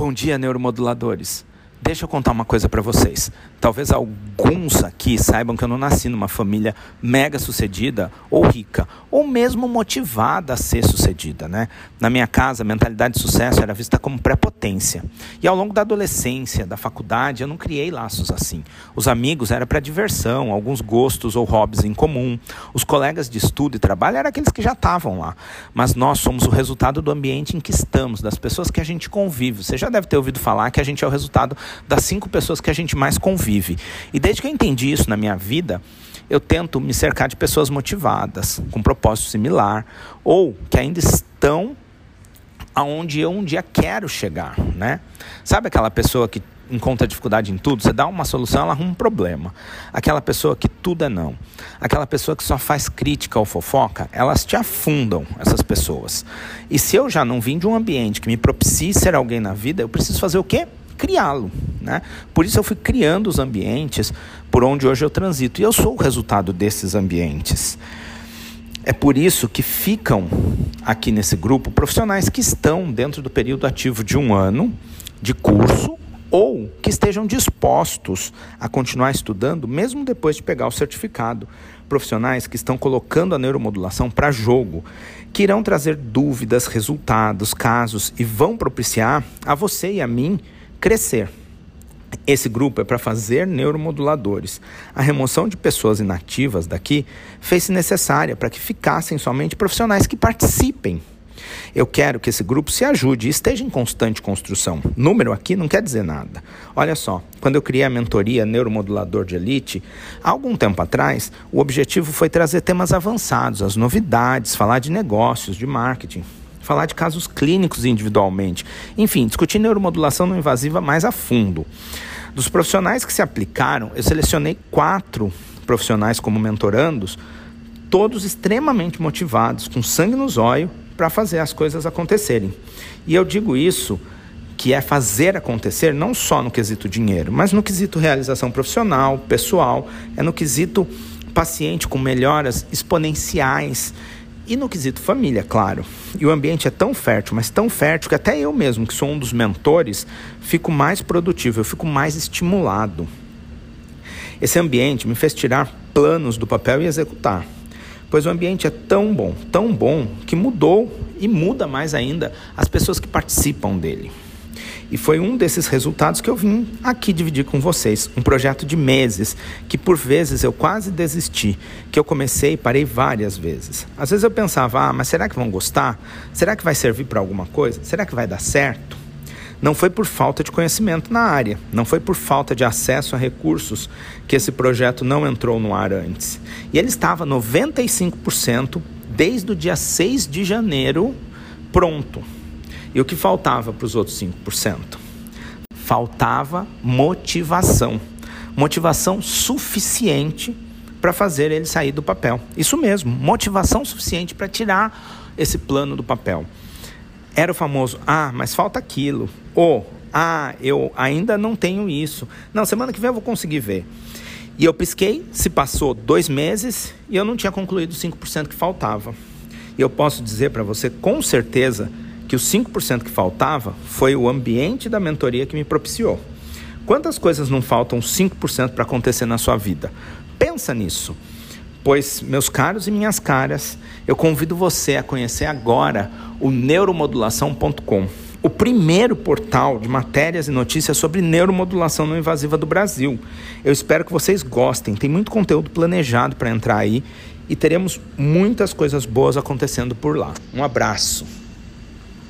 Bom dia, neuromoduladores. Deixa eu contar uma coisa para vocês. Talvez alguns aqui saibam que eu não nasci numa família mega sucedida ou rica, ou mesmo motivada a ser sucedida, né? Na minha casa, a mentalidade de sucesso era vista como prepotência. E ao longo da adolescência, da faculdade, eu não criei laços assim. Os amigos era para diversão, alguns gostos ou hobbies em comum. Os colegas de estudo e trabalho eram aqueles que já estavam lá. Mas nós somos o resultado do ambiente em que estamos, das pessoas que a gente convive. Você já deve ter ouvido falar que a gente é o resultado das cinco pessoas que a gente mais convive vive. E desde que eu entendi isso na minha vida, eu tento me cercar de pessoas motivadas, com propósito similar, ou que ainda estão aonde eu um dia quero chegar, né? Sabe aquela pessoa que encontra dificuldade em tudo, você dá uma solução, ela arruma um problema. Aquela pessoa que tudo é não. Aquela pessoa que só faz crítica ou fofoca, elas te afundam, essas pessoas. E se eu já não vim de um ambiente que me propicie ser alguém na vida, eu preciso fazer o quê? Criá-lo. Né? Por isso eu fui criando os ambientes por onde hoje eu transito. E eu sou o resultado desses ambientes. É por isso que ficam aqui nesse grupo profissionais que estão dentro do período ativo de um ano de curso ou que estejam dispostos a continuar estudando mesmo depois de pegar o certificado. Profissionais que estão colocando a neuromodulação para jogo, que irão trazer dúvidas, resultados, casos e vão propiciar a você e a mim crescer. Esse grupo é para fazer neuromoduladores. A remoção de pessoas inativas daqui fez-se necessária para que ficassem somente profissionais que participem. Eu quero que esse grupo se ajude e esteja em constante construção. Número aqui não quer dizer nada. Olha só, quando eu criei a mentoria Neuromodulador de Elite, há algum tempo atrás, o objetivo foi trazer temas avançados, as novidades, falar de negócios, de marketing falar de casos clínicos individualmente. Enfim, discutir neuromodulação não invasiva mais a fundo. Dos profissionais que se aplicaram, eu selecionei quatro profissionais como mentorandos, todos extremamente motivados, com sangue nos olhos, para fazer as coisas acontecerem. E eu digo isso que é fazer acontecer não só no quesito dinheiro, mas no quesito realização profissional, pessoal, é no quesito paciente com melhoras exponenciais e no quesito família, claro. E o ambiente é tão fértil, mas tão fértil que até eu mesmo, que sou um dos mentores, fico mais produtivo, eu fico mais estimulado. Esse ambiente me fez tirar planos do papel e executar. Pois o ambiente é tão bom, tão bom, que mudou e muda mais ainda as pessoas que participam dele. E foi um desses resultados que eu vim aqui dividir com vocês. Um projeto de meses, que por vezes eu quase desisti, que eu comecei e parei várias vezes. Às vezes eu pensava, ah, mas será que vão gostar? Será que vai servir para alguma coisa? Será que vai dar certo? Não foi por falta de conhecimento na área, não foi por falta de acesso a recursos que esse projeto não entrou no ar antes. E ele estava 95% desde o dia 6 de janeiro pronto. E o que faltava para os outros 5%? Faltava motivação. Motivação suficiente para fazer ele sair do papel. Isso mesmo, motivação suficiente para tirar esse plano do papel. Era o famoso, ah, mas falta aquilo. Ou, ah, eu ainda não tenho isso. Não, semana que vem eu vou conseguir ver. E eu pisquei, se passou dois meses e eu não tinha concluído os 5% que faltava. E eu posso dizer para você com certeza que os 5% que faltava foi o ambiente da mentoria que me propiciou. Quantas coisas não faltam 5% para acontecer na sua vida? Pensa nisso. Pois, meus caros e minhas caras, eu convido você a conhecer agora o neuromodulação.com, o primeiro portal de matérias e notícias sobre neuromodulação não invasiva do Brasil. Eu espero que vocês gostem, tem muito conteúdo planejado para entrar aí e teremos muitas coisas boas acontecendo por lá. Um abraço.